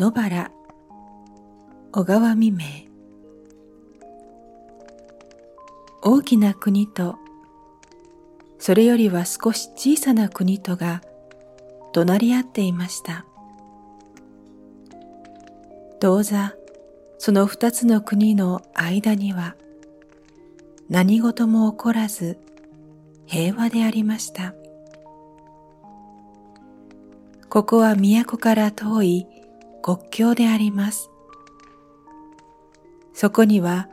野原。小川未明。大きな国とそれよりは少し小さな国とが隣り合っていました。当座その二つの国の間には何事も起こらず平和でありました。ここは都から遠い国境であります。そこには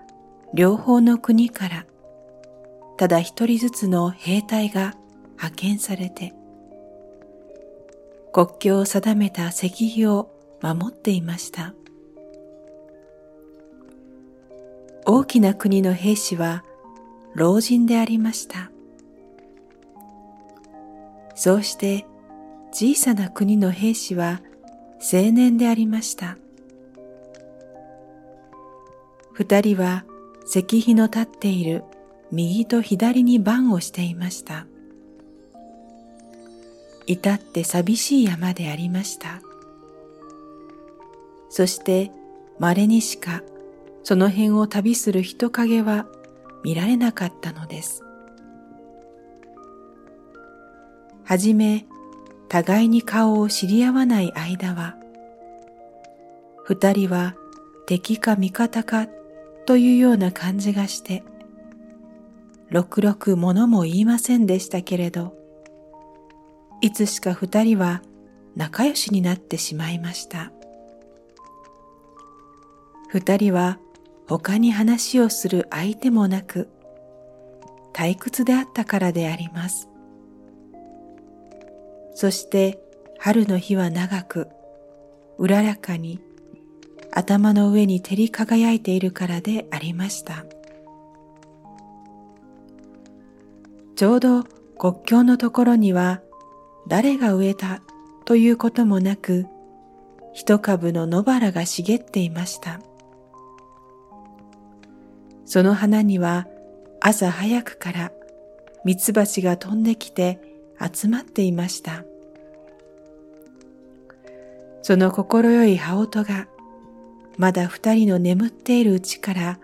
両方の国からただ一人ずつの兵隊が派遣されて国境を定めた石碑を守っていました。大きな国の兵士は老人でありました。そうして小さな国の兵士は青年でありました。二人は石碑の立っている右と左に番をしていました。至って寂しい山でありました。そして稀にしかその辺を旅する人影は見られなかったのです。はじめ互いに顔を知り合わない間は、二人は敵か味方かというような感じがして、ろくろくものも言いませんでしたけれど、いつしか二人は仲良しになってしまいました。二人は他に話をする相手もなく、退屈であったからであります。そして春の日は長く、うららかに頭の上に照り輝いているからでありました。ちょうど国境のところには誰が植えたということもなく、一株の野原が茂っていました。その花には朝早くからミツバチが飛んできて集まっていました。その心よい羽音がまだ二人の眠っているうちから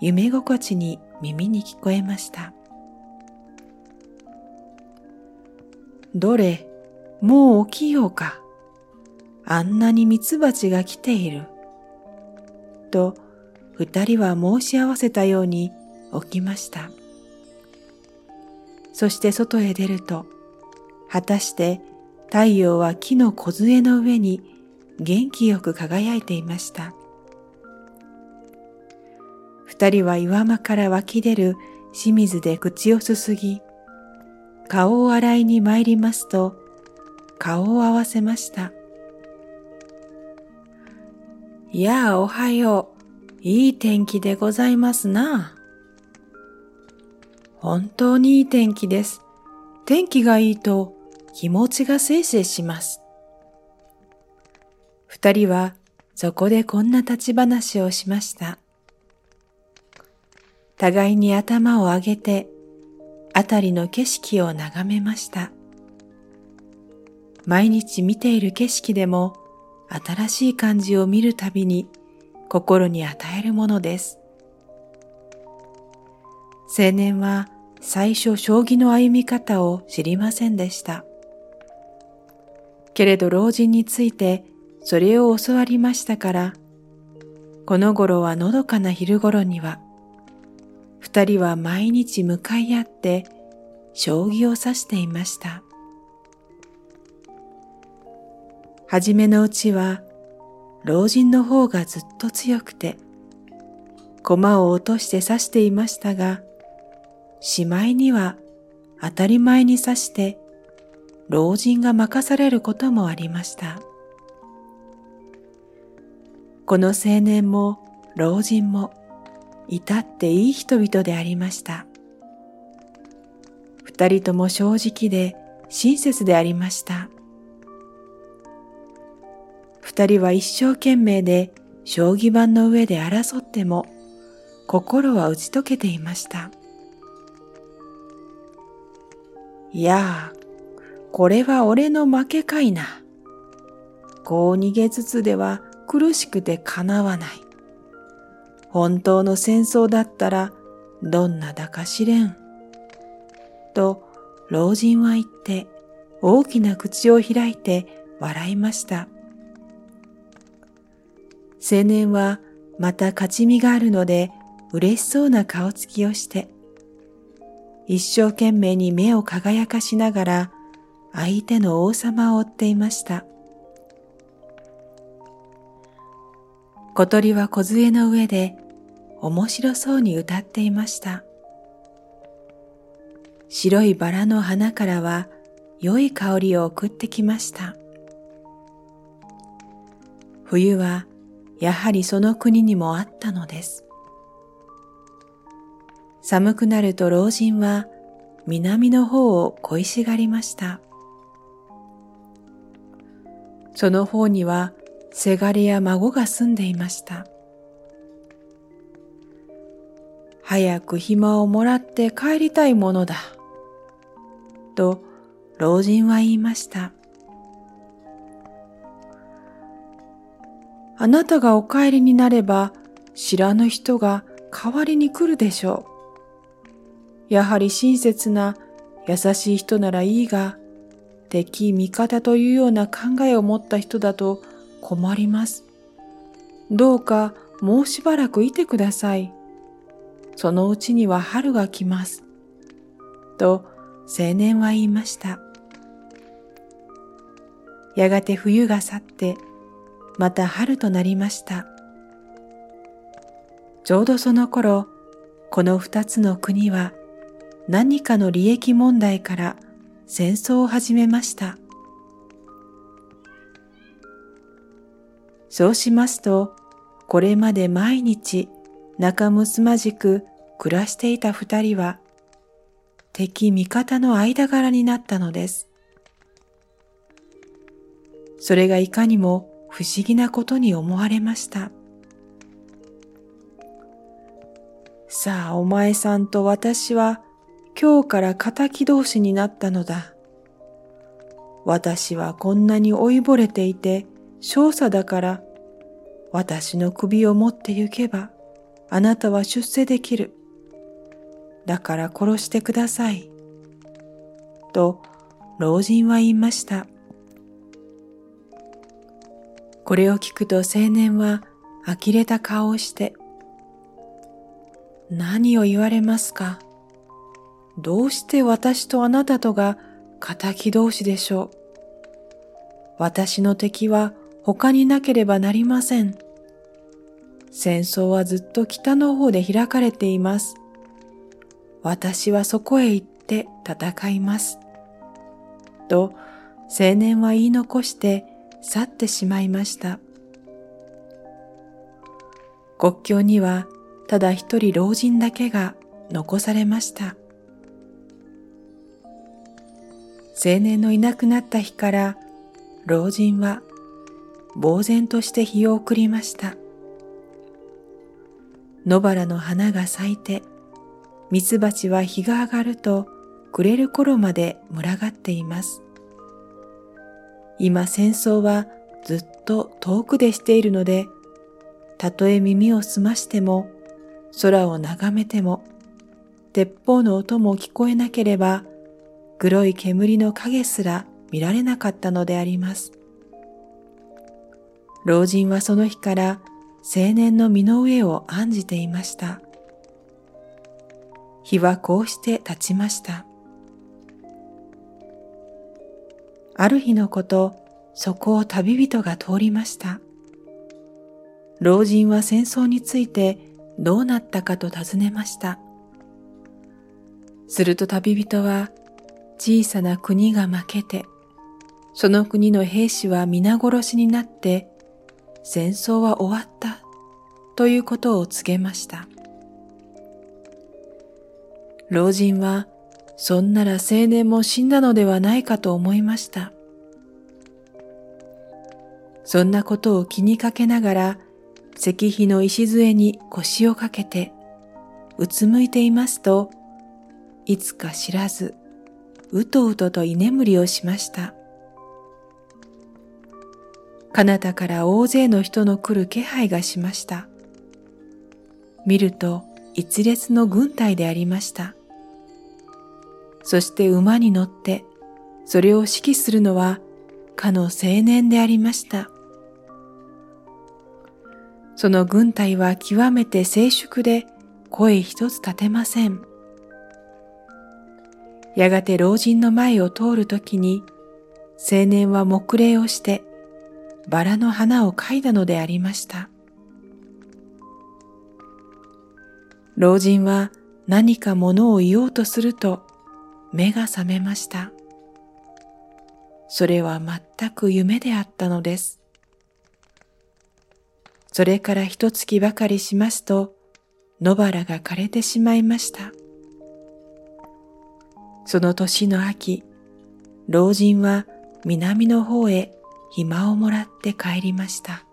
夢心地に耳に聞こえました。どれ、もう起きようか。あんなにミツバチが来ている。と二人は申し合わせたように起きました。そして外へ出ると、果たして太陽は木の梢の上に元気よく輝いていました。二人は岩間から湧き出る清水で口をすすぎ、顔を洗いに参りますと、顔を合わせました。やあ、おはよう。いい天気でございますな。本当にいい天気です。天気がいいと気持ちがせいせいします。二人はそこでこんな立ち話をしました。互いに頭を上げて、あたりの景色を眺めました。毎日見ている景色でも、新しい感じを見るたびに心に与えるものです。青年は最初将棋の歩み方を知りませんでした。けれど老人についてそれを教わりましたから、この頃はのどかな昼頃には、二人は毎日向かい合って将棋を指していました。はじめのうちは、老人の方がずっと強くて、駒を落として指していましたが、しまいには当たり前に指して老人が任されることもありました。この青年も老人も至っていい人々でありました。二人とも正直で親切でありました。二人は一生懸命で将棋盤の上で争っても心は打ち解けていました。いやあ、これは俺の負けかいな。こう逃げつつでは苦しくてかなわない。本当の戦争だったらどんなだか知れん。と老人は言って大きな口を開いて笑いました。青年はまた勝ち身があるので嬉しそうな顔つきをして、一生懸命に目を輝かしながら相手の王様を追っていました。小鳥は小杖の上で面白そうに歌っていました。白いバラの花からは良い香りを送ってきました。冬はやはりその国にもあったのです。寒くなると老人は南の方を恋しがりました。その方にはせがれや孫が住んでいました。早く暇をもらって帰りたいものだ。と老人は言いました。あなたがお帰りになれば知らぬ人が代わりに来るでしょう。やはり親切な優しい人ならいいが、敵味方というような考えを持った人だと困ります。どうかもうしばらくいてください。そのうちには春が来ます。と青年は言いました。やがて冬が去ってまた春となりました。ちょうどその頃、この二つの国は何かの利益問題から戦争を始めました。そうしますと、これまで毎日仲睦まじく暮らしていた二人は、敵味方の間柄になったのです。それがいかにも不思議なことに思われました。さあ、お前さんと私は今日から仇同士になったのだ。私はこんなに老いぼれていて少佐だから、私の首を持って行けば、あなたは出世できる。だから殺してください。と、老人は言いました。これを聞くと青年は呆れた顔をして、何を言われますか？どうして私とあなたとが仇同士でしょう？私の敵は他になければなりません。戦争はずっと北の方で開かれています。私はそこへ行って戦います。と青年は言い残して去ってしまいました。国境にはただ一人老人だけが残されました。青年のいなくなった日から老人は呆然として日を送りました。野原の花が咲いて、ミツバチは日が上がると暮れる頃まで群がっています。今戦争はずっと遠くでしているので、たとえ耳を澄ましても、空を眺めても、鉄砲の音も聞こえなければ、黒い煙の影すら見られなかったのであります。老人はその日から青年の身の上を案じていました。日はこうして立ちました。ある日のこと、そこを旅人が通りました。老人は戦争についてどうなったかと尋ねました。すると旅人は小さな国が負けて、その国の兵士は皆殺しになって戦争は終わったということを告げました。老人はそんなら青年も死んだのではないかと思いました。そんなことを気にかけながら、石碑の礎に腰をかけて、うつむいていますと、いつか知らず、うとうとと居眠りをしました。彼方から大勢の人の来る気配がしました。見ると一列の軍隊でありました。そして馬に乗ってそれを指揮するのはかの青年でありました。その軍隊は極めて静粛で声一つ立てません。やがて老人の前を通るときに青年は黙礼をしてバラの花を嗅いだのでありました。老人は何か物を言おうとすると目が覚めました。それは全く夢であったのです。それから一月ばかりしますと野原が枯れてしまいました。その年の秋、老人は南の方へ暇をもらって帰りました。